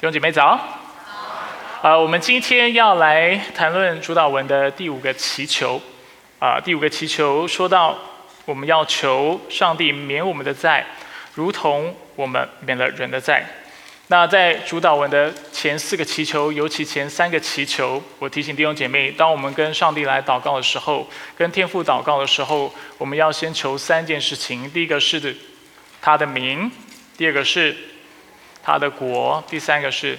弟兄姐妹早。啊，我们今天要来谈论主导文的第五个祈求。啊，第五个祈求说到，我们要求上帝免我们的债，如同我们免了人的债。那在主导文的前四个祈求，尤其前三个祈求，我提醒弟兄姐妹，当我们跟上帝来祷告的时候，跟天父祷告的时候，我们要先求三件事情：第一个是他的名；第二个是他的国；第三个是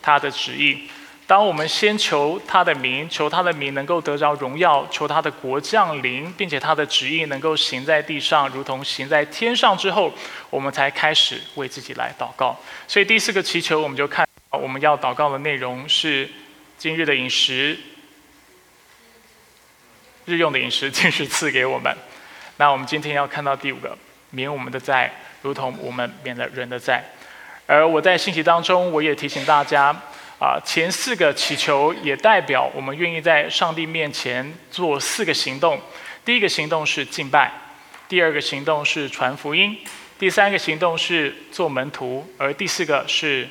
他的旨意。当我们先求他的名，求他的名能够得着荣耀，求他的国降临，并且他的旨意能够行在地上，如同行在天上之后，我们才开始为自己来祷告。所以第四个祈求，我们就看我们要祷告的内容是今日的饮食，日用的饮食，今日赐给我们。那我们今天要看到第五个，免我们的债，如同我们免了人的债。而我在信息当中，我也提醒大家。啊，前四个祈求也代表我们愿意在上帝面前做四个行动。第一个行动是敬拜，第二个行动是传福音，第三个行动是做门徒，而第四个是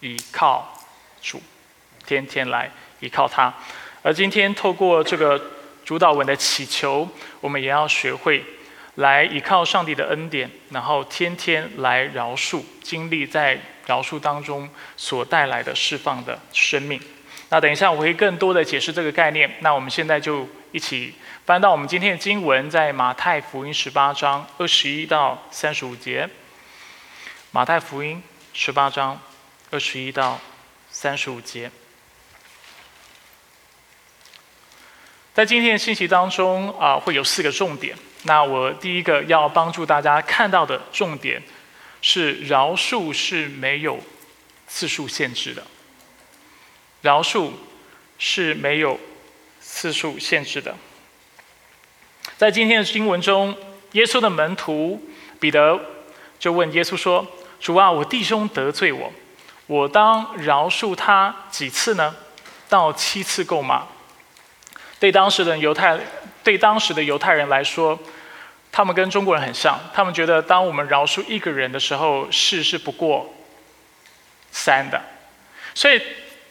倚靠主，天天来依靠他。而今天透过这个主导文的祈求，我们也要学会。来依靠上帝的恩典，然后天天来饶恕，经历在饶恕当中所带来的释放的生命。那等一下我会更多的解释这个概念。那我们现在就一起翻到我们今天的经文，在马太福音十八章二十一到三十五节。马太福音十八章二十一到三十五节。在今天的信息当中啊，会有四个重点。那我第一个要帮助大家看到的重点是，饶恕是没有次数限制的。饶恕是没有次数限制的。在今天的经文中，耶稣的门徒彼得就问耶稣说：“主啊，我弟兄得罪我，我当饶恕他几次呢？到七次够吗？”对当时的犹太，对当时的犹太人来说，他们跟中国人很像。他们觉得，当我们饶恕一个人的时候，事是不过三的。所以，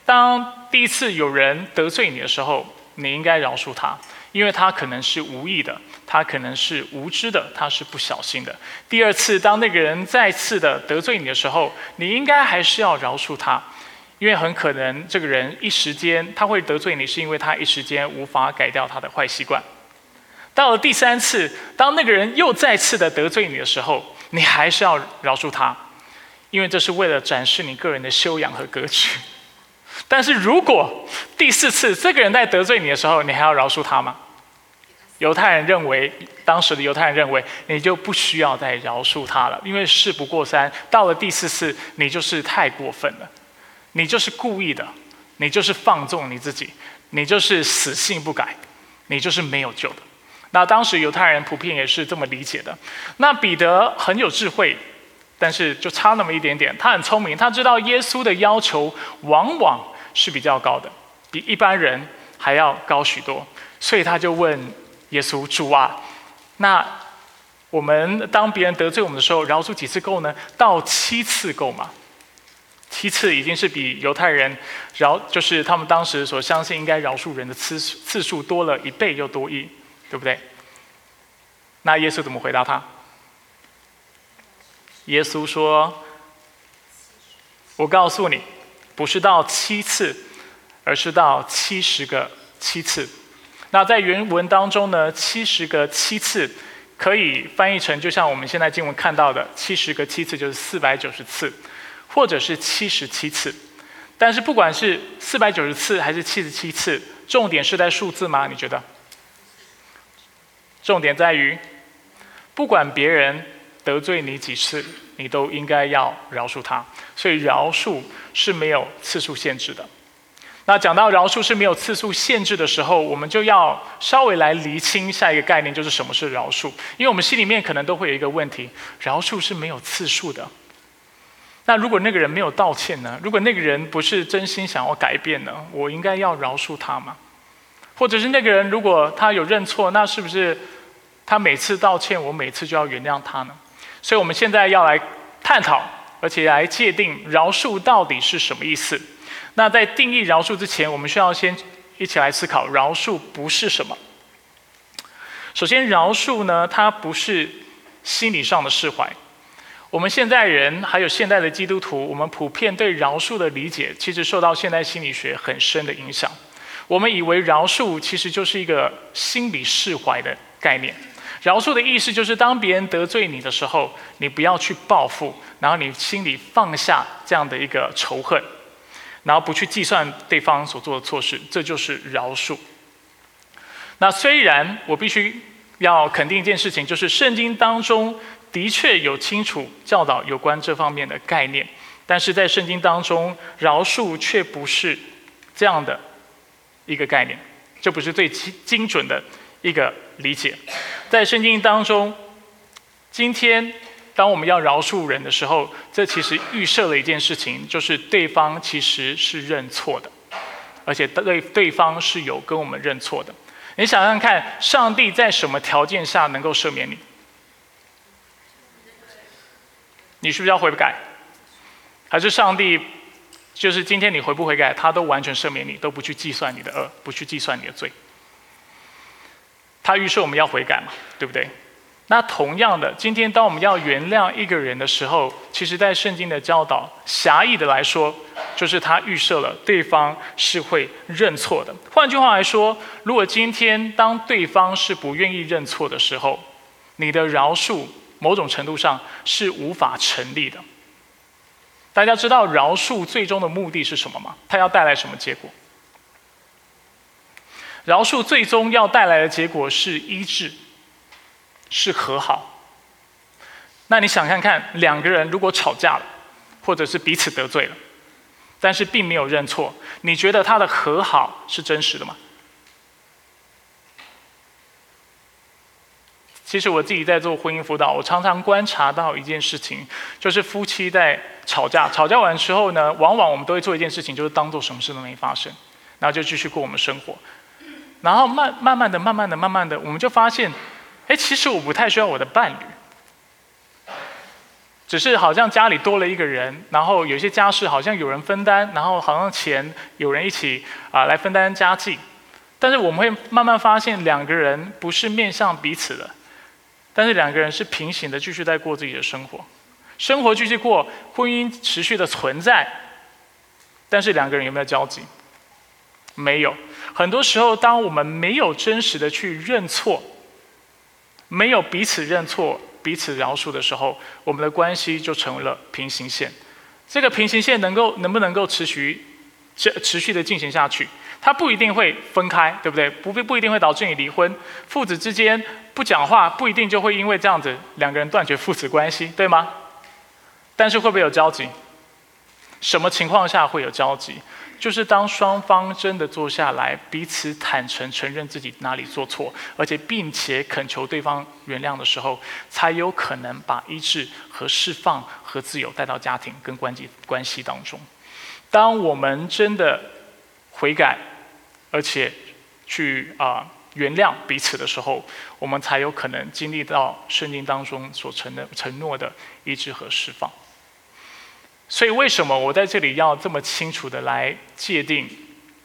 当第一次有人得罪你的时候，你应该饶恕他，因为他可能是无意的，他可能是无知的，他是不小心的。第二次，当那个人再次的得罪你的时候，你应该还是要饶恕他。因为很可能这个人一时间他会得罪你，是因为他一时间无法改掉他的坏习惯。到了第三次，当那个人又再次的得罪你的时候，你还是要饶恕他，因为这是为了展示你个人的修养和格局。但是如果第四次这个人在得罪你的时候，你还要饶恕他吗？犹太人认为，当时的犹太人认为，你就不需要再饶恕他了，因为事不过三，到了第四次，你就是太过分了。你就是故意的，你就是放纵你自己，你就是死性不改，你就是没有救的。那当时犹太人普遍也是这么理解的。那彼得很有智慧，但是就差那么一点点。他很聪明，他知道耶稣的要求往往是比较高的，比一般人还要高许多。所以他就问耶稣：“主啊，那我们当别人得罪我们的时候，饶恕几次够呢？到七次够吗？”七次已经是比犹太人饶，就是他们当时所相信应该饶恕人的次次数多了一倍又多一，对不对？那耶稣怎么回答他？耶稣说：“我告诉你，不是到七次，而是到七十个七次。”那在原文当中呢，七十个七次可以翻译成，就像我们现在经文看到的，七十个七次就是四百九十次。或者是七十七次，但是不管是四百九十次还是七十七次，重点是在数字吗？你觉得？重点在于，不管别人得罪你几次，你都应该要饶恕他。所以饶恕是没有次数限制的。那讲到饶恕是没有次数限制的时候，我们就要稍微来厘清下一个概念，就是什么是饶恕？因为我们心里面可能都会有一个问题：饶恕是没有次数的。那如果那个人没有道歉呢？如果那个人不是真心想要改变呢？我应该要饶恕他吗？或者是那个人如果他有认错，那是不是他每次道歉，我每次就要原谅他呢？所以我们现在要来探讨而且来界定饶恕到底是什么意思。那在定义饶恕之前，我们需要先一起来思考饶恕不是什么。首先，饶恕呢，它不是心理上的释怀。我们现代人还有现代的基督徒，我们普遍对饶恕的理解，其实受到现代心理学很深的影响。我们以为饶恕其实就是一个心理释怀的概念。饶恕的意思就是，当别人得罪你的时候，你不要去报复，然后你心里放下这样的一个仇恨，然后不去计算对方所做的错事，这就是饶恕。那虽然我必须要肯定一件事情，就是圣经当中。的确有清楚教导有关这方面的概念，但是在圣经当中，饶恕却不是这样的一个概念，这不是最精精准的一个理解。在圣经当中，今天当我们要饶恕人的时候，这其实预设了一件事情，就是对方其实是认错的，而且对对方是有跟我们认错的。你想想看，上帝在什么条件下能够赦免你？你是不是要悔改？还是上帝就是今天你悔不悔改，他都完全赦免你，都不去计算你的恶，不去计算你的罪。他预设我们要悔改嘛，对不对？那同样的，今天当我们要原谅一个人的时候，其实在圣经的教导，狭义的来说，就是他预设了对方是会认错的。换句话来说，如果今天当对方是不愿意认错的时候，你的饶恕。某种程度上是无法成立的。大家知道饶恕最终的目的是什么吗？它要带来什么结果？饶恕最终要带来的结果是医治，是和好。那你想看看，两个人如果吵架了，或者是彼此得罪了，但是并没有认错，你觉得他的和好是真实的吗？其实我自己在做婚姻辅导，我常常观察到一件事情，就是夫妻在吵架，吵架完之后呢，往往我们都会做一件事情，就是当做什么事都没发生，然后就继续过我们生活。然后慢慢慢的、慢慢的、慢慢的，我们就发现，哎，其实我不太需要我的伴侣，只是好像家里多了一个人，然后有些家事好像有人分担，然后好像钱有人一起啊来分担家计，但是我们会慢慢发现，两个人不是面向彼此的。但是两个人是平行的，继续在过自己的生活，生活继续过，婚姻持续的存在。但是两个人有没有交集？没有。很多时候，当我们没有真实的去认错，没有彼此认错、彼此饶恕的时候，我们的关系就成为了平行线。这个平行线能够能不能够持续这持续的进行下去？它不一定会分开，对不对？不不不一定会导致你离婚。父子之间不讲话，不一定就会因为这样子两个人断绝父子关系，对吗？但是会不会有交集？什么情况下会有交集？就是当双方真的坐下来，彼此坦诚承认自己哪里做错，而且并且恳求对方原谅的时候，才有可能把医治和释放和自由带到家庭跟关系关系当中。当我们真的悔改，而且去啊原谅彼此的时候，我们才有可能经历到圣经当中所承的承诺的医治和释放。所以，为什么我在这里要这么清楚的来界定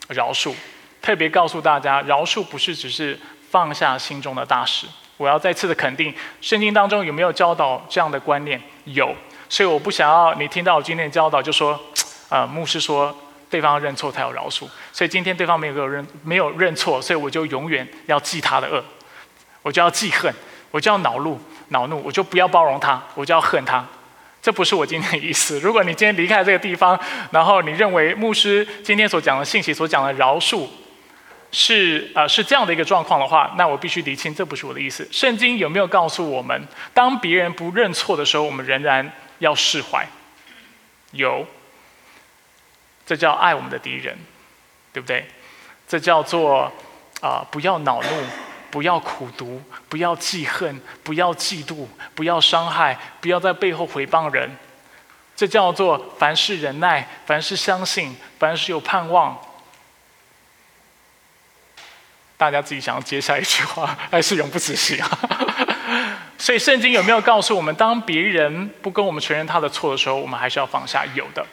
饶恕？特别告诉大家，饶恕不是只是放下心中的大事。我要再次的肯定，圣经当中有没有教导这样的观念？有。所以，我不想要你听到我今天教导就说，啊，牧师说。对方认错才有饶恕，所以今天对方没有认没有认错，所以我就永远要记他的恶，我就要记恨，我就要恼怒恼怒，我就不要包容他，我就要恨他。这不是我今天的意思。如果你今天离开这个地方，然后你认为牧师今天所讲的信息所讲的饶恕是呃是这样的一个状况的话，那我必须厘清，这不是我的意思。圣经有没有告诉我们，当别人不认错的时候，我们仍然要释怀？有。这叫爱我们的敌人，对不对？这叫做啊，不要恼怒，不要苦读，不要记恨，不要嫉妒，不要伤害，不要在背后回谤人。这叫做凡事忍耐，凡事相信，凡事有盼望。大家自己想要接下一句话，还是永不止息啊？所以圣经有没有告诉我们，当别人不跟我们承认他的错的时候，我们还是要放下？有的。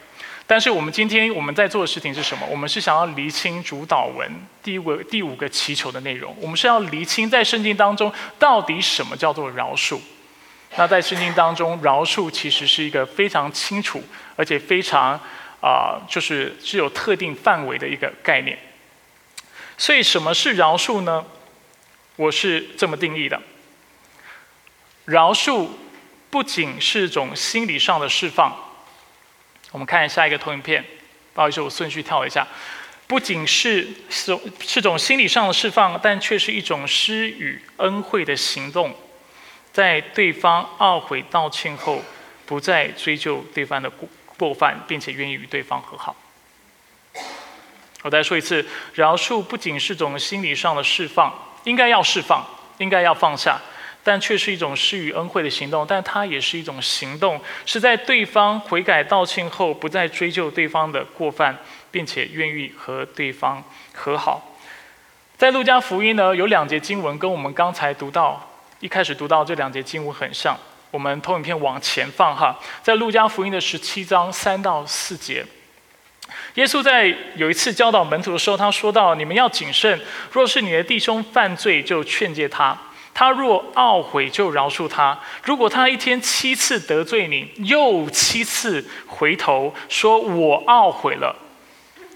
但是我们今天我们在做的事情是什么？我们是想要厘清主导文第五第五个祈求的内容。我们是要厘清在圣经当中到底什么叫做饶恕。那在圣经当中，饶恕其实是一个非常清楚而且非常啊，就是具有特定范围的一个概念。所以什么是饶恕呢？我是这么定义的：饶恕不仅是种心理上的释放。我们看下一个投影片，不好意思，我顺序跳一下。不仅是是是种心理上的释放，但却是一种施予恩惠的行动，在对方懊悔道歉后，不再追究对方的过过犯，并且愿意与对方和好。我再说一次，饶恕不仅是种心理上的释放，应该要释放，应该要放下。但却是一种施予恩惠的行动，但它也是一种行动，是在对方悔改道歉后，不再追究对方的过犯，并且愿意和对方和好。在路加福音呢，有两节经文跟我们刚才读到一开始读到这两节经文很像。我们投影片往前放哈，在路加福音的十七章三到四节，耶稣在有一次教导门徒的时候，他说到：“你们要谨慎，若是你的弟兄犯罪，就劝诫他。”他若懊悔，就饶恕他；如果他一天七次得罪你，又七次回头说“我懊悔了”，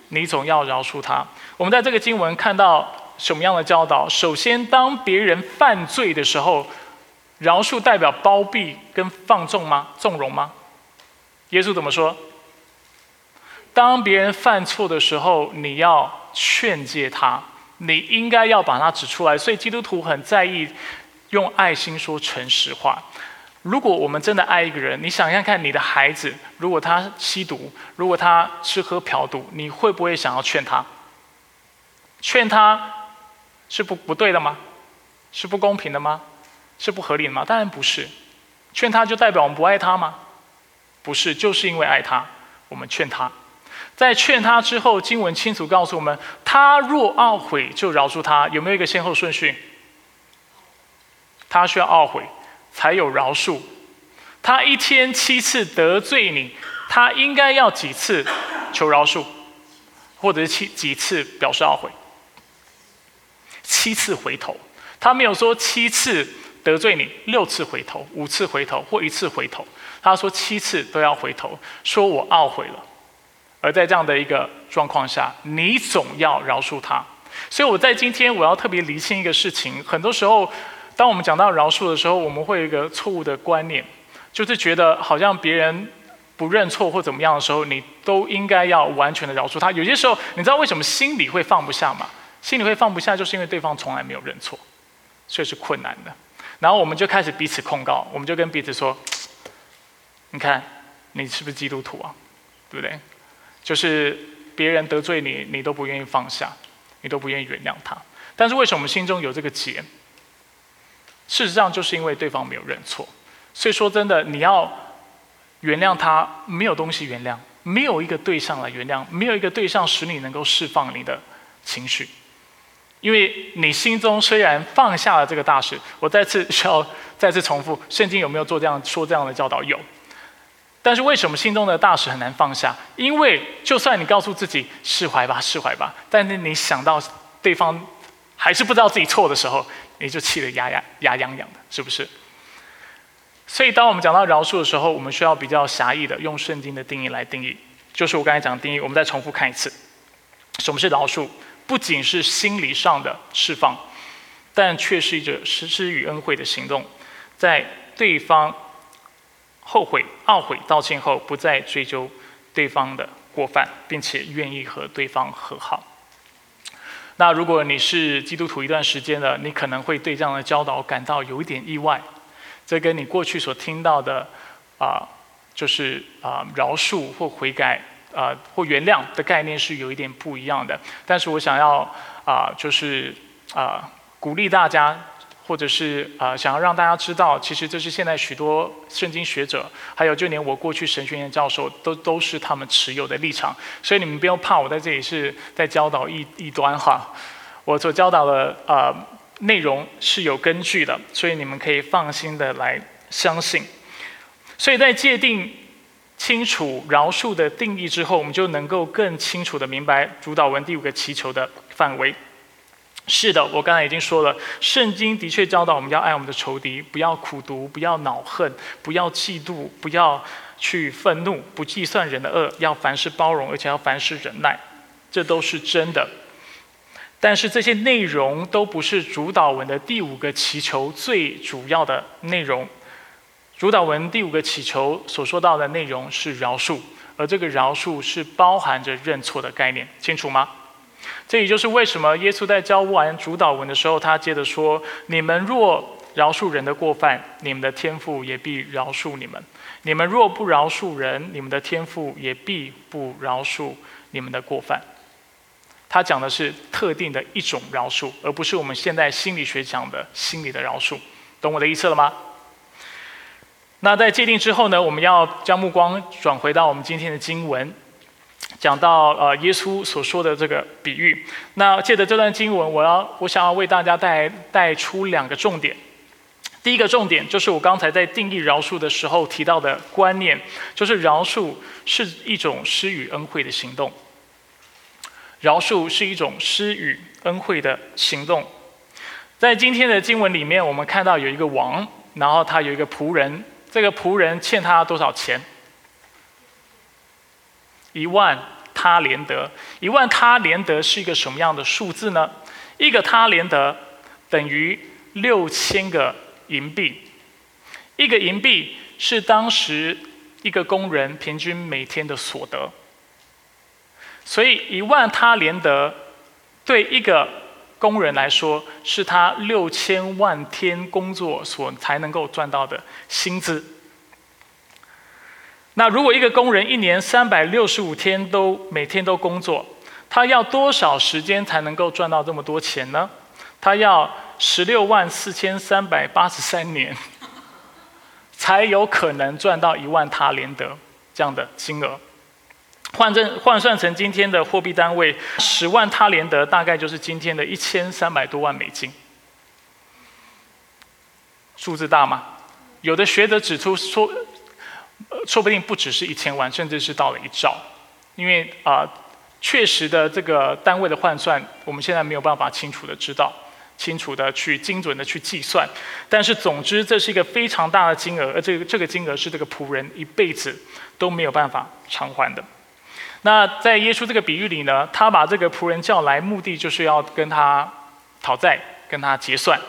你总要饶恕他。我们在这个经文看到什么样的教导？首先，当别人犯罪的时候，饶恕代表包庇跟放纵吗？纵容吗？耶稣怎么说？当别人犯错的时候，你要劝诫他。你应该要把它指出来，所以基督徒很在意用爱心说诚实话。如果我们真的爱一个人，你想想看，你的孩子如果他吸毒，如果他吃喝嫖赌，你会不会想要劝他？劝他是不不对的吗？是不公平的吗？是不合理的吗？当然不是。劝他就代表我们不爱他吗？不是，就是因为爱他，我们劝他。在劝他之后，经文清楚告诉我们：他若懊悔，就饶恕他。有没有一个先后顺序？他需要懊悔，才有饶恕。他一天七次得罪你，他应该要几次求饶恕，或者是七几次表示懊悔？七次回头，他没有说七次得罪你，六次回头，五次回头，或一次回头。他说七次都要回头，说我懊悔了。而在这样的一个状况下，你总要饶恕他。所以我在今天我要特别厘清一个事情：很多时候，当我们讲到饶恕的时候，我们会有一个错误的观念，就是觉得好像别人不认错或怎么样的时候，你都应该要完全的饶恕他。有些时候，你知道为什么心里会放不下吗？心里会放不下，就是因为对方从来没有认错，所以是困难的。然后我们就开始彼此控告，我们就跟彼此说：“ 你看，你是不是基督徒啊？对不对？”就是别人得罪你，你都不愿意放下，你都不愿意原谅他。但是为什么心中有这个结？事实上，就是因为对方没有认错。所以说真的，你要原谅他，没有东西原谅，没有一个对象来原谅，没有一个对象使你能够释放你的情绪。因为你心中虽然放下了这个大事，我再次需要再次重复，圣经有没有做这样说这样的教导？有。但是为什么心中的大事很难放下？因为就算你告诉自己释怀吧，释怀吧，但是你想到对方还是不知道自己错的时候，你就气得牙牙牙痒痒的，是不是？所以当我们讲到饶恕的时候，我们需要比较狭义的用圣经的定义来定义，就是我刚才讲的定义。我们再重复看一次：什么是饶恕？不仅是心理上的释放，但却是一种实施与恩惠的行动，在对方。后悔、懊悔、道歉后，不再追究对方的过犯，并且愿意和对方和好。那如果你是基督徒一段时间了，你可能会对这样的教导感到有一点意外。这跟你过去所听到的啊，就是啊饶恕或悔改啊或原谅的概念是有一点不一样的。但是我想要啊，就是啊鼓励大家。或者是啊，想要让大家知道，其实这是现在许多圣经学者，还有就连我过去神学院教授，都都是他们持有的立场。所以你们不用怕，我在这里是在教导异异端哈。我所教导的啊内容是有根据的，所以你们可以放心的来相信。所以在界定清楚饶恕的定义之后，我们就能够更清楚的明白主导文第五个祈求的范围。是的，我刚才已经说了，圣经的确教导我们要爱我们的仇敌，不要苦读，不要恼恨，不要嫉妒，不要去愤怒，不计算人的恶，要凡事包容，而且要凡事忍耐，这都是真的。但是这些内容都不是主导文的第五个祈求最主要的内容。主导文第五个祈求所说到的内容是饶恕，而这个饶恕是包含着认错的概念，清楚吗？这也就是为什么耶稣在教完主导文的时候，他接着说：“你们若饶恕人的过犯，你们的天父也必饶恕你们；你们若不饶恕人，你们的天父也必不饶恕你们的过犯。”他讲的是特定的一种饶恕，而不是我们现在心理学讲的心理的饶恕，懂我的意思了吗？那在界定之后呢，我们要将目光转回到我们今天的经文，讲到呃耶稣所说的这个比喻。那借着这段经文，我要我想要为大家带带出两个重点。第一个重点就是我刚才在定义饶恕的时候提到的观念，就是饶恕是一种施予恩惠的行动。饶恕是一种施予恩惠的行动。在今天的经文里面，我们看到有一个王，然后他有一个仆人，这个仆人欠他多少钱？一万他连德。一万他连德是一个什么样的数字呢？一个他连德等于六千个银币。一个银币是当时一个工人平均每天的所得。所以一万他连德，对一个工人来说，是他六千万天工作所才能够赚到的薪资。那如果一个工人一年三百六十五天都每天都工作，他要多少时间才能够赚到这么多钱呢？他要十六万四千三百八十三年，才有可能赚到一万他连德这样的金额。换正换算成今天的货币单位，十万他连德大概就是今天的一千三百多万美金。数字大吗？有的学者指出说，说不定不只是一千万，甚至是到了一兆。因为啊，确实的这个单位的换算，我们现在没有办法清楚的知道，清楚的去精准的去计算。但是总之，这是一个非常大的金额，而这个这个金额是这个仆人一辈子都没有办法偿还的。那在耶稣这个比喻里呢，他把这个仆人叫来，目的就是要跟他讨债，跟他结算。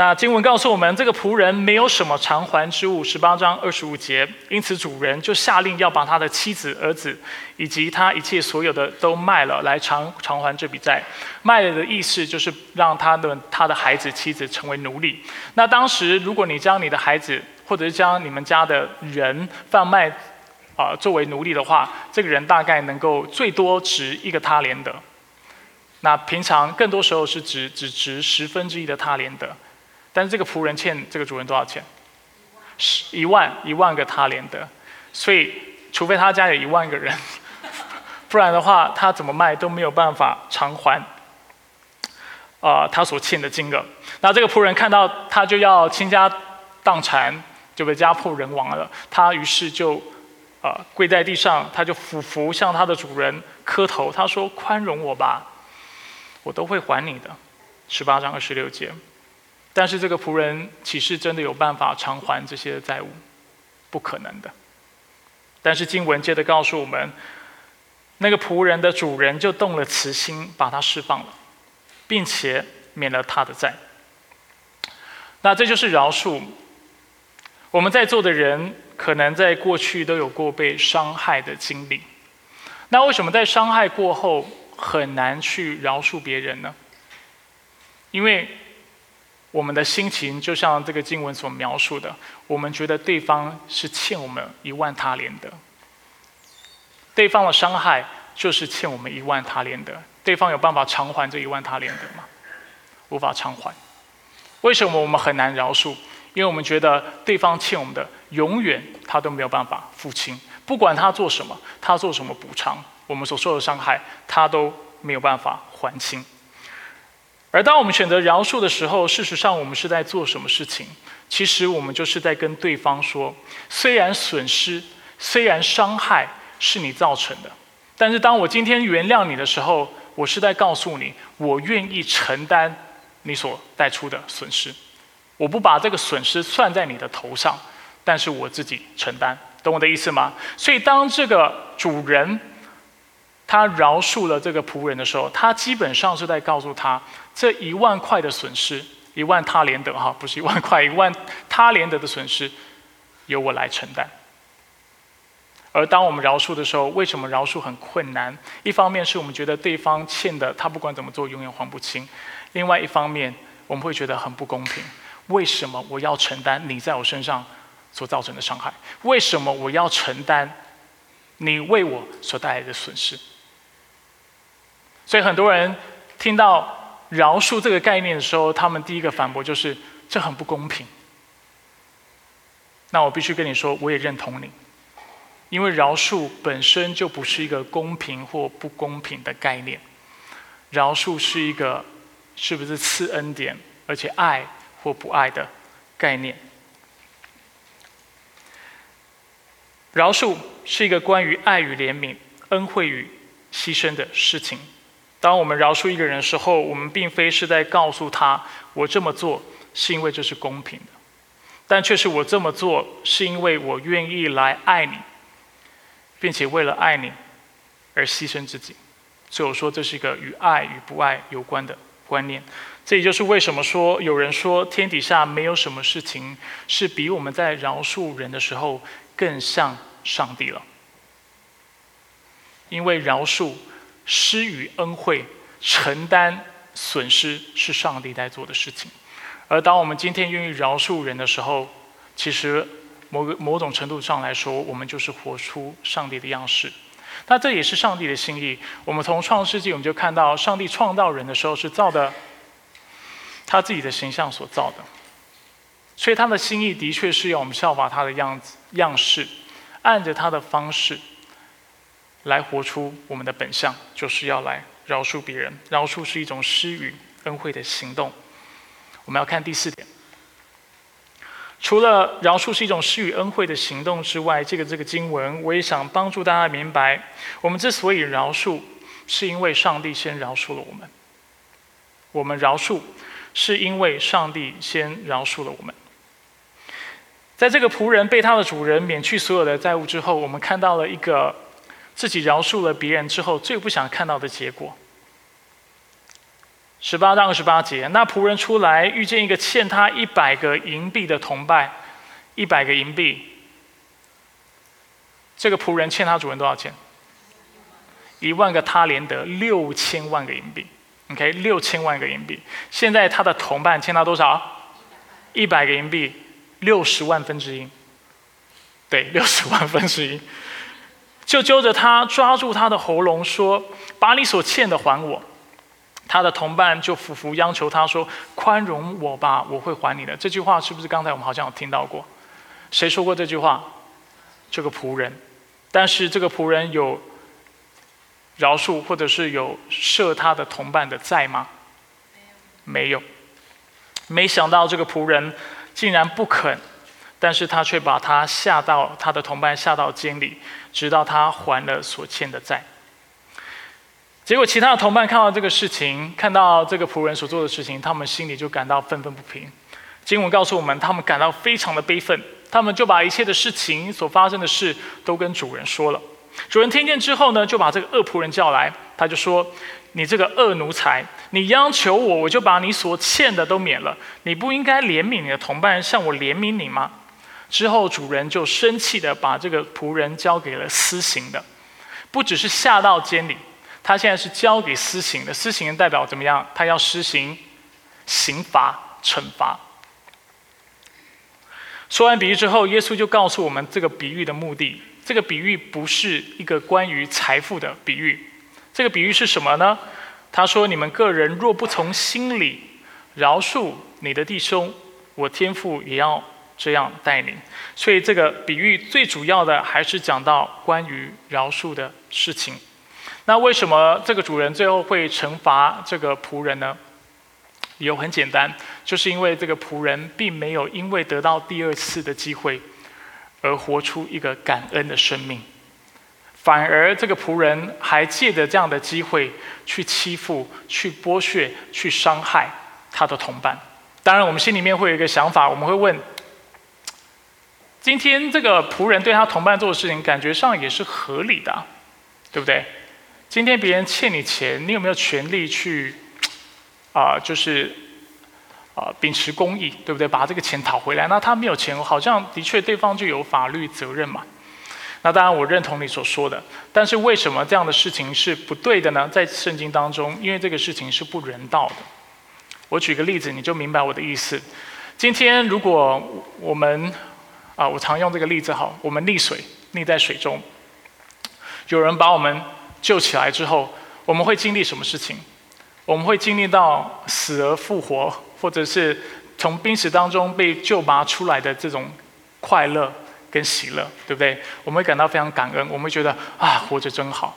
那经文告诉我们，这个仆人没有什么偿还之物，十八章二十五节，因此主人就下令要把他的妻子、儿子以及他一切所有的都卖了，来偿偿还这笔债。卖了的意思就是让他的他的孩子、妻子成为奴隶。那当时，如果你将你的孩子，或者是将你们家的人贩卖，啊，作为奴隶的话，这个人大概能够最多值一个他连德。那平常更多时候是值只值十分之一的他连德。但是这个仆人欠这个主人多少钱？十一万一万个他连德。所以，除非他家有一万个人，不然的话，他怎么卖都没有办法偿还啊他所欠的金额。那这个仆人看到他就要倾家荡产，就被家破人亡了。他于是就。啊，跪在地上，他就俯伏向他的主人磕头。他说：“宽容我吧，我都会还你的。”十八章二十六节。但是这个仆人岂是真的有办法偿还这些债务？不可能的。但是经文接着告诉我们，那个仆人的主人就动了慈心，把他释放了，并且免了他的债。那这就是饶恕。我们在座的人。可能在过去都有过被伤害的经历，那为什么在伤害过后很难去饶恕别人呢？因为我们的心情就像这个经文所描述的，我们觉得对方是欠我们一万他连的，对方的伤害就是欠我们一万他连的，对方有办法偿还这一万他连的吗？无法偿还。为什么我们很难饶恕？因为我们觉得对方欠我们的，永远他都没有办法付清。不管他做什么，他做什么补偿，我们所受的伤害，他都没有办法还清。而当我们选择饶恕的时候，事实上我们是在做什么事情？其实我们就是在跟对方说：虽然损失、虽然伤害是你造成的，但是当我今天原谅你的时候，我是在告诉你，我愿意承担你所带出的损失。我不把这个损失算在你的头上，但是我自己承担。懂我的意思吗？所以当这个主人。他饶恕了这个仆人的时候，他基本上是在告诉他，这一万块的损失，一万他连德哈，不是一万块，一万他连德的损失，由我来承担。而当我们饶恕的时候，为什么饶恕很困难？一方面是我们觉得对方欠的，他不管怎么做永远还不清；另外一方面，我们会觉得很不公平。为什么我要承担你在我身上所造成的伤害？为什么我要承担你为我所带来的损失？所以很多人听到饶恕这个概念的时候，他们第一个反驳就是这很不公平。那我必须跟你说，我也认同你，因为饶恕本身就不是一个公平或不公平的概念，饶恕是一个是不是赐恩典，而且爱或不爱的概念。饶恕是一个关于爱与怜悯、恩惠与牺牲的事情。当我们饶恕一个人的时候，我们并非是在告诉他，我这么做是因为这是公平的，但却是我这么做是因为我愿意来爱你，并且为了爱你而牺牲自己。所以我说，这是一个与爱与不爱有关的观念。这也就是为什么说有人说天底下没有什么事情是比我们在饶恕人的时候更像上帝了，因为饶恕。施予恩惠、承担损失是上帝在做的事情，而当我们今天愿意饶恕人的时候，其实某个某种程度上来说，我们就是活出上帝的样式。那这也是上帝的心意。我们从创世纪我们就看到，上帝创造人的时候是造的他自己的形象所造的，所以他的心意的确是要我们效法他的样子样式，按着他的方式。来活出我们的本相，就是要来饶恕别人。饶恕是一种施予恩惠的行动。我们要看第四点，除了饶恕是一种施予恩惠的行动之外，这个这个经文我也想帮助大家明白，我们之所以饶恕，是因为上帝先饶恕了我们。我们饶恕，是因为上帝先饶恕了我们。在这个仆人被他的主人免去所有的债务之后，我们看到了一个。自己饶恕了别人之后，最不想看到的结果。十八到二十八节，那仆人出来遇见一个欠他一百个银币的同伴，一百个银币。这个仆人欠他主人多少钱？一万个他连得六千万个银币。OK，六千万个银币。现在他的同伴欠他多少？一百个银币，六十万分之一。对，六十万分之一。就揪着他，抓住他的喉咙，说：“把你所欠的还我。”他的同伴就俯伏央求他说：“宽容我吧，我会还你的。”这句话是不是刚才我们好像有听到过？谁说过这句话？这个仆人。但是这个仆人有饶恕，或者是有赦他的同伴的债吗？没有。没想到这个仆人竟然不肯。但是他却把他吓到他的同伴吓到监里，直到他还了所欠的债。结果其他的同伴看到这个事情，看到这个仆人所做的事情，他们心里就感到愤愤不平。经文告诉我们，他们感到非常的悲愤，他们就把一切的事情所发生的事都跟主人说了。主人听见之后呢，就把这个恶仆人叫来，他就说：“你这个恶奴才，你央求我，我就把你所欠的都免了。你不应该怜悯你的同伴，像我怜悯你吗？”之后，主人就生气的把这个仆人交给了私刑的，不只是下到监里，他现在是交给私刑的。私刑代表怎么样？他要施行刑罚、惩罚。说完比喻之后，耶稣就告诉我们这个比喻的目的。这个比喻不是一个关于财富的比喻，这个比喻是什么呢？他说：“你们个人若不从心里饶恕你的弟兄，我天父也要。”这样带领，所以这个比喻最主要的还是讲到关于饶恕的事情。那为什么这个主人最后会惩罚这个仆人呢？理由很简单，就是因为这个仆人并没有因为得到第二次的机会，而活出一个感恩的生命，反而这个仆人还借着这样的机会去欺负、去剥削、去伤害他的同伴。当然，我们心里面会有一个想法，我们会问：今天这个仆人对他同伴做的事情，感觉上也是合理的，对不对？今天别人欠你钱，你有没有权利去？啊，就是啊，秉持公义，对不对？把这个钱讨回来。那他没有钱，好像的确对方就有法律责任嘛。那当然，我认同你所说的。但是为什么这样的事情是不对的呢？在圣经当中，因为这个事情是不人道的。我举个例子，你就明白我的意思。今天如果我们啊，我常用这个例子，好，我们溺水，溺在水中，有人把我们救起来之后，我们会经历什么事情？我们会经历到死而复活，或者是从濒死当中被救拔出来的这种快乐跟喜乐，对不对？我们会感到非常感恩，我们会觉得啊，活着真好。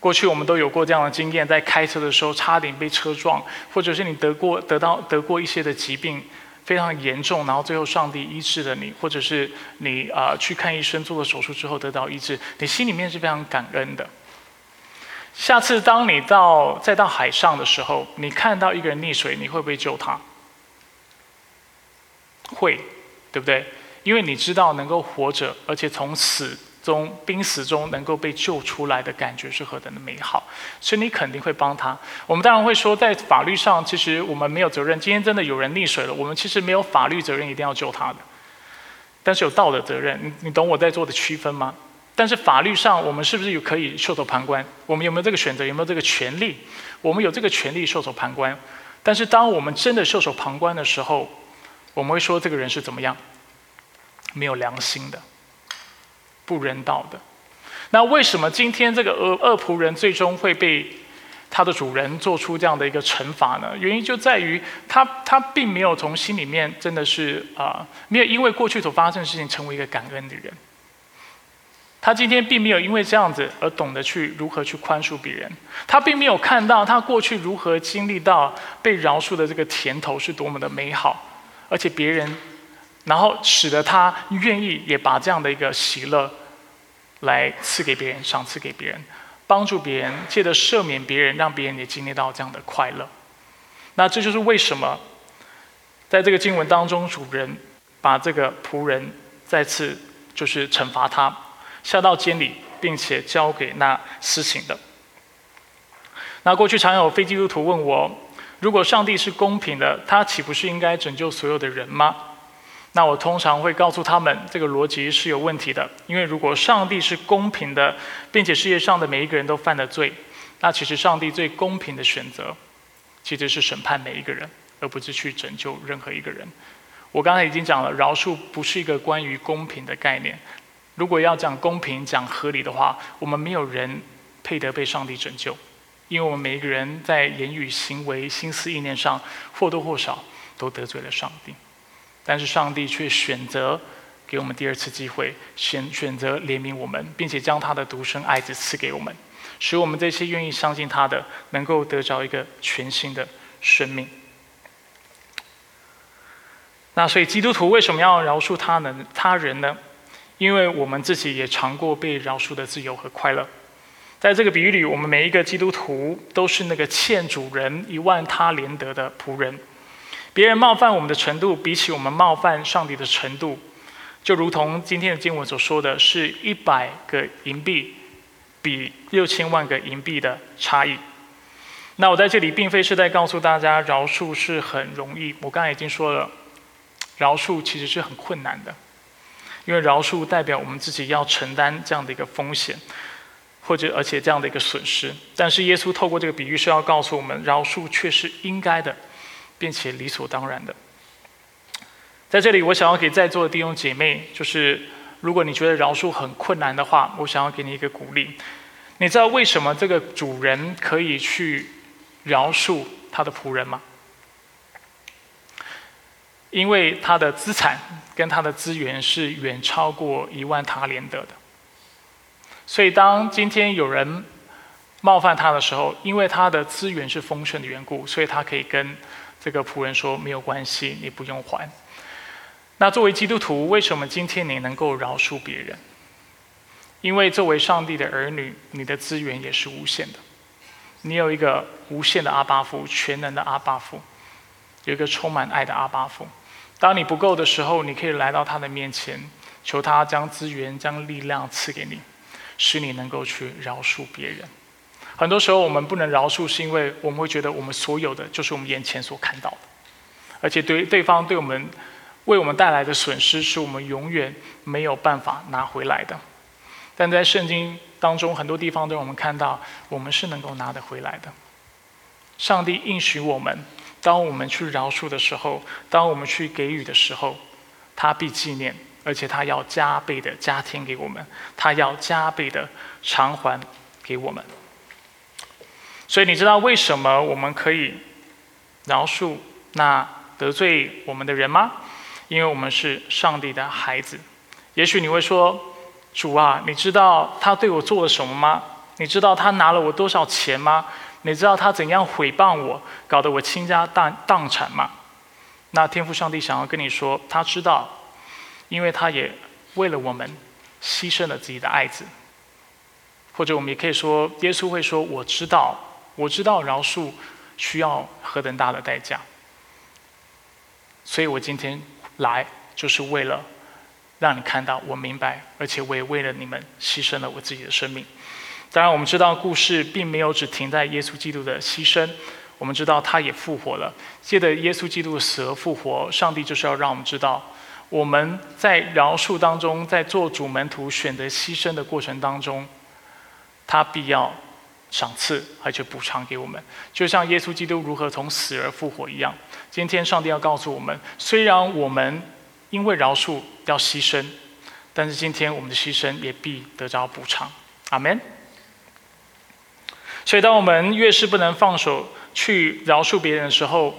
过去我们都有过这样的经验，在开车的时候差点被车撞，或者是你得过得到得过一些的疾病非常严重，然后最后上帝医治了你，或者是你啊去看医生做了手术之后得到医治，你心里面是非常感恩的。下次当你到再到海上的时候，你看到一个人溺水，你会不会救他？会，对不对？因为你知道能够活着，而且从死中、濒死中能够被救出来的感觉是何等的美好，所以你肯定会帮他。我们当然会说，在法律上，其实我们没有责任。今天真的有人溺水了，我们其实没有法律责任，一定要救他的。但是有道德责任，你你懂我在做的区分吗？但是法律上，我们是不是有可以袖手旁观？我们有没有这个选择？有没有这个权利？我们有这个权利袖手旁观。但是当我们真的袖手旁观的时候，我们会说这个人是怎么样？没有良心的，不人道的。那为什么今天这个恶恶仆人最终会被他的主人做出这样的一个惩罚呢？原因就在于他他并没有从心里面真的是啊，没有因为过去所发生的事情成为一个感恩的人。他今天并没有因为这样子而懂得去如何去宽恕别人，他并没有看到他过去如何经历到被饶恕的这个甜头是多么的美好，而且别人，然后使得他愿意也把这样的一个喜乐来赐给别人，赏赐给别人，帮助别人，借着赦免别人，让别人也经历到这样的快乐。那这就是为什么在这个经文当中，主人把这个仆人再次就是惩罚他。下到监里，并且交给那施行的。那过去常有非基督徒问我：如果上帝是公平的，他岂不是应该拯救所有的人吗？那我通常会告诉他们，这个逻辑是有问题的。因为如果上帝是公平的，并且世界上的每一个人都犯了罪，那其实上帝最公平的选择，其实是审判每一个人，而不是去拯救任何一个人。我刚才已经讲了，饶恕不是一个关于公平的概念。如果要讲公平、讲合理的话，我们没有人配得被上帝拯救，因为我们每一个人在言语、行为、心思、意念上或多或少都得罪了上帝。但是上帝却选择给我们第二次机会，选选择怜悯我们，并且将他的独生爱子赐给我们，使我们这些愿意相信他的，能够得着一个全新的生命。那所以基督徒为什么要饶恕他呢？他人呢？因为我们自己也尝过被饶恕的自由和快乐，在这个比喻里，我们每一个基督徒都是那个欠主人一万他连得的仆人。别人冒犯我们的程度，比起我们冒犯上帝的程度，就如同今天的经文所说的是一百个银币比六千万个银币的差异。那我在这里并非是在告诉大家饶恕是很容易，我刚才已经说了，饶恕其实是很困难的。因为饶恕代表我们自己要承担这样的一个风险，或者而且这样的一个损失。但是耶稣透过这个比喻是要告诉我们，饶恕却是应该的，并且理所当然的。在这里，我想要给在座的弟兄姐妹，就是如果你觉得饶恕很困难的话，我想要给你一个鼓励。你知道为什么这个主人可以去饶恕他的仆人吗？因为他的资产跟他的资源是远超过一万塔连得的，所以当今天有人冒犯他的时候，因为他的资源是丰盛的缘故，所以他可以跟这个仆人说：“没有关系，你不用还。”那作为基督徒，为什么今天你能够饶恕别人？因为作为上帝的儿女，你的资源也是无限的。你有一个无限的阿巴夫，全能的阿巴夫，有一个充满爱的阿巴夫。当你不够的时候，你可以来到他的面前，求他将资源、将力量赐给你，使你能够去饶恕别人。很多时候，我们不能饶恕，是因为我们会觉得我们所有的就是我们眼前所看到的，而且对对方对我们为我们带来的损失，是我们永远没有办法拿回来的。但在圣经当中，很多地方都让我们看到，我们是能够拿得回来的。上帝应许我们，当我们去饶恕的时候，当我们去给予的时候，他必纪念，而且他要加倍的加添给我们，他要加倍的偿还给我们。所以你知道为什么我们可以饶恕那得罪我们的人吗？因为我们是上帝的孩子。也许你会说。主啊，你知道他对我做了什么吗？你知道他拿了我多少钱吗？你知道他怎样毁谤我，搞得我倾家荡荡产吗？那天父上帝想要跟你说，他知道，因为他也为了我们牺牲了自己的爱子。或者我们也可以说，耶稣会说：“我知道，我知道饶恕需要何等大的代价。”所以我今天来就是为了。让你看到，我明白，而且我也为了你们牺牲了我自己的生命。当然，我们知道故事并没有只停在耶稣基督的牺牲，我们知道他也复活了。借着耶稣基督的死而复活，上帝就是要让我们知道，我们在饶恕当中，在做主门徒选择牺牲的过程当中，他必要赏赐而且补偿给我们，就像耶稣基督如何从死而复活一样。今天，上帝要告诉我们，虽然我们。因为饶恕要牺牲，但是今天我们的牺牲也必得着补偿。阿门。所以，当我们越是不能放手去饶恕别人的时候，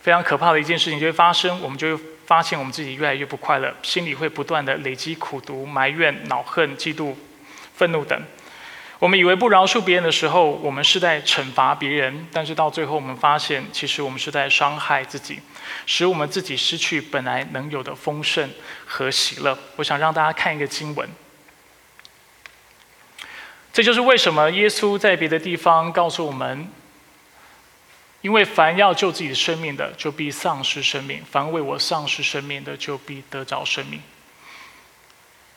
非常可怕的一件事情就会发生，我们就会发现我们自己越来越不快乐，心里会不断的累积苦毒、埋怨、恼恨、嫉妒、愤怒等。我们以为不饶恕别人的时候，我们是在惩罚别人，但是到最后，我们发现，其实我们是在伤害自己。使我们自己失去本来能有的丰盛和喜乐。我想让大家看一个经文，这就是为什么耶稣在别的地方告诉我们：因为凡要救自己的生命的，就必丧失生命；凡为我丧失生命的，就必得着生命。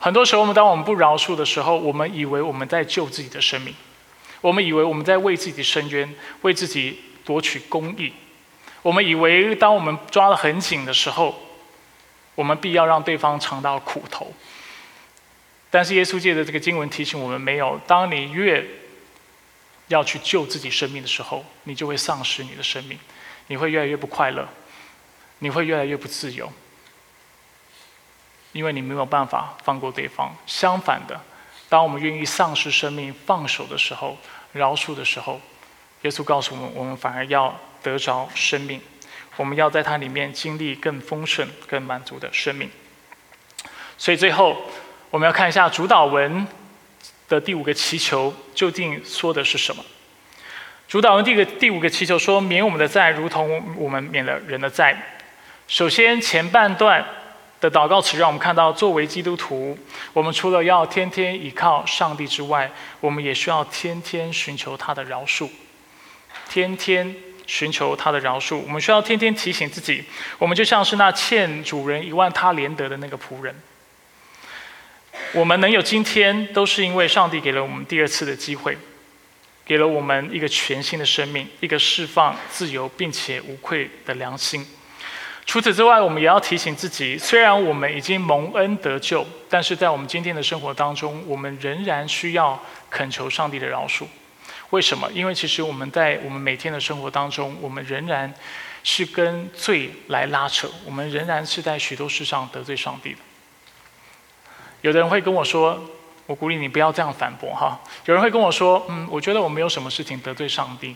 很多时候，我们当我们不饶恕的时候，我们以为我们在救自己的生命，我们以为我们在为自己伸冤，为自己夺取公义。我们以为，当我们抓得很紧的时候，我们必要让对方尝到苦头。但是耶稣借的这个经文提醒我们：没有，当你越要去救自己生命的时候，你就会丧失你的生命，你会越来越不快乐，你会越来越不自由，因为你没有办法放过对方。相反的，当我们愿意丧失生命、放手的时候、饶恕的时候，耶稣告诉我们：我们反而要。得着生命，我们要在它里面经历更丰盛、更满足的生命。所以最后，我们要看一下主导文的第五个祈求究竟说的是什么。主导文第个第五个祈求说：“免我们的债，如同我们免了人的债。”首先前半段的祷告词让我们看到，作为基督徒，我们除了要天天依靠上帝之外，我们也需要天天寻求他的饶恕，天天。寻求他的饶恕，我们需要天天提醒自己，我们就像是那欠主人一万他连得的那个仆人。我们能有今天，都是因为上帝给了我们第二次的机会，给了我们一个全新的生命，一个释放、自由并且无愧的良心。除此之外，我们也要提醒自己，虽然我们已经蒙恩得救，但是在我们今天的生活当中，我们仍然需要恳求上帝的饶恕。为什么？因为其实我们在我们每天的生活当中，我们仍然是跟罪来拉扯，我们仍然是在许多事上得罪上帝的。有的人会跟我说：“我鼓励你不要这样反驳哈。”有人会跟我说：“嗯，我觉得我没有什么事情得罪上帝。”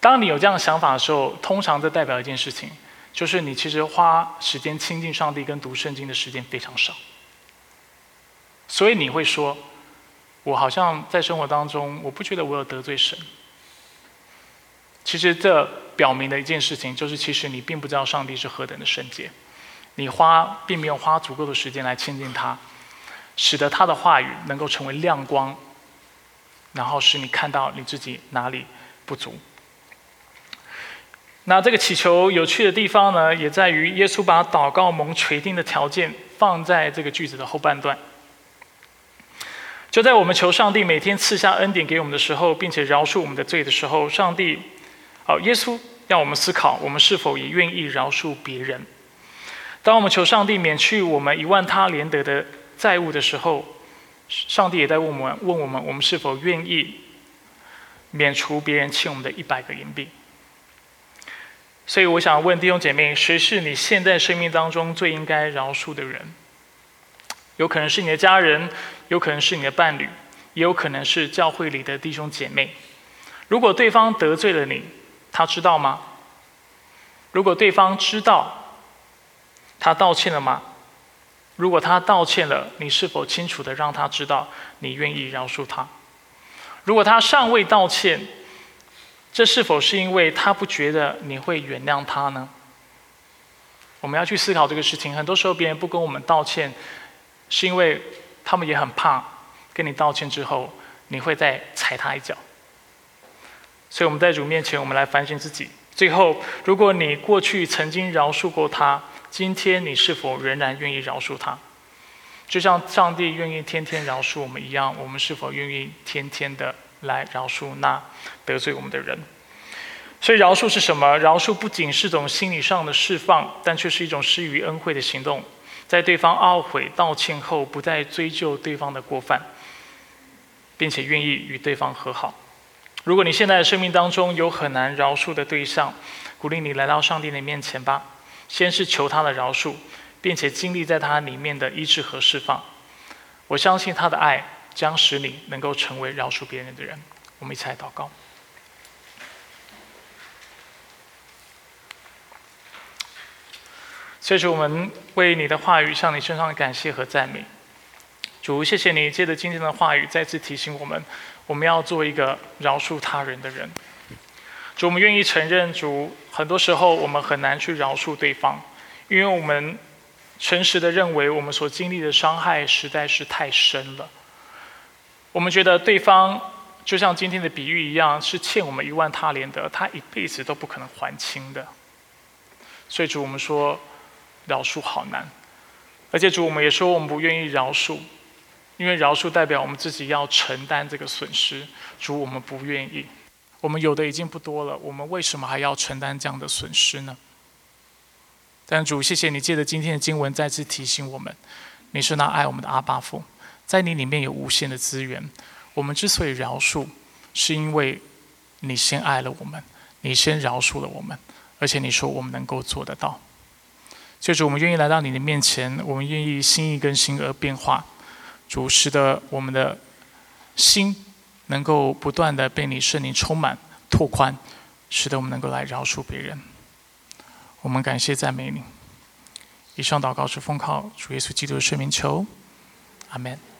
当你有这样的想法的时候，通常这代表一件事情，就是你其实花时间亲近上帝跟读圣经的时间非常少。所以你会说。我好像在生活当中，我不觉得我有得罪神。其实这表。明的一件事情，就是其实你并不知道上帝是何等的圣洁，你花并没有花足够的时间来亲近他，使得他的话语能够成为亮光，然后使你看到你自己哪里不足。那这个祈求有趣的地方呢，也在于耶稣把祷告蒙垂定的条件放在这个句子的后半段。就在我们求上帝每天赐下恩典给我们的时候，并且饶恕我们的罪的时候，上帝，哦，耶稣让我们思考，我们是否也愿意饶恕别人？当我们求上帝免去我们一万他连得的债务的时候，上帝也在问我们：问我们，我们是否愿意免除别人欠我们的一百个银币？所以，我想问弟兄姐妹：谁是你现在生命当中最应该饶恕的人？有可能是你的家人，有可能是你的伴侣，也有可能是教会里的弟兄姐妹。如果对方得罪了你，他知道吗？如果对方知道，他道歉了吗？如果他道歉了，你是否清楚的让他知道你愿意饶恕他？如果他尚未道歉，这是否是因为他不觉得你会原谅他呢？我们要去思考这个事情。很多时候，别人不跟我们道歉。是因为他们也很怕跟你道歉之后，你会再踩他一脚。所以我们在主面前，我们来反省自己。最后，如果你过去曾经饶恕过他，今天你是否仍然愿意饶恕他？就像上帝愿意天天饶恕我们一样，我们是否愿意天天的来饶恕那得罪我们的人？所以，饶恕是什么？饶恕不仅是种心理上的释放，但却是一种施予恩惠的行动。在对方懊悔道歉后，不再追究对方的过犯，并且愿意与对方和好。如果你现在的生命当中有很难饶恕的对象，鼓励你来到上帝的面前吧。先是求他的饶恕，并且经历在他里面的医治和释放。我相信他的爱将使你能够成为饶恕别人的人。我们一起来祷告。谢谢我们为你的话语向你身上的感谢和赞美，主，谢谢你借着今天的话语再次提醒我们，我们要做一个饶恕他人的人。主，我们愿意承认，主，很多时候我们很难去饶恕对方，因为我们诚实的认为我们所经历的伤害实在是太深了。我们觉得对方就像今天的比喻一样，是欠我们一万他连德，他一辈子都不可能还清的。所以主，我们说。饶恕好难，而且主，我们也说我们不愿意饶恕，因为饶恕代表我们自己要承担这个损失。主，我们不愿意，我们有的已经不多了，我们为什么还要承担这样的损失呢？但主，谢谢你借着今天的经文再次提醒我们，你是那爱我们的阿巴父，在你里面有无限的资源。我们之所以饶恕，是因为你先爱了我们，你先饶恕了我们，而且你说我们能够做得到。就是我们愿意来到你的面前，我们愿意心意更新而变化，主使得我们的心能够不断的被你圣灵充满、拓宽，使得我们能够来饶恕别人。我们感谢赞美你。以上祷告是奉靠主耶稣基督的圣名求，阿门。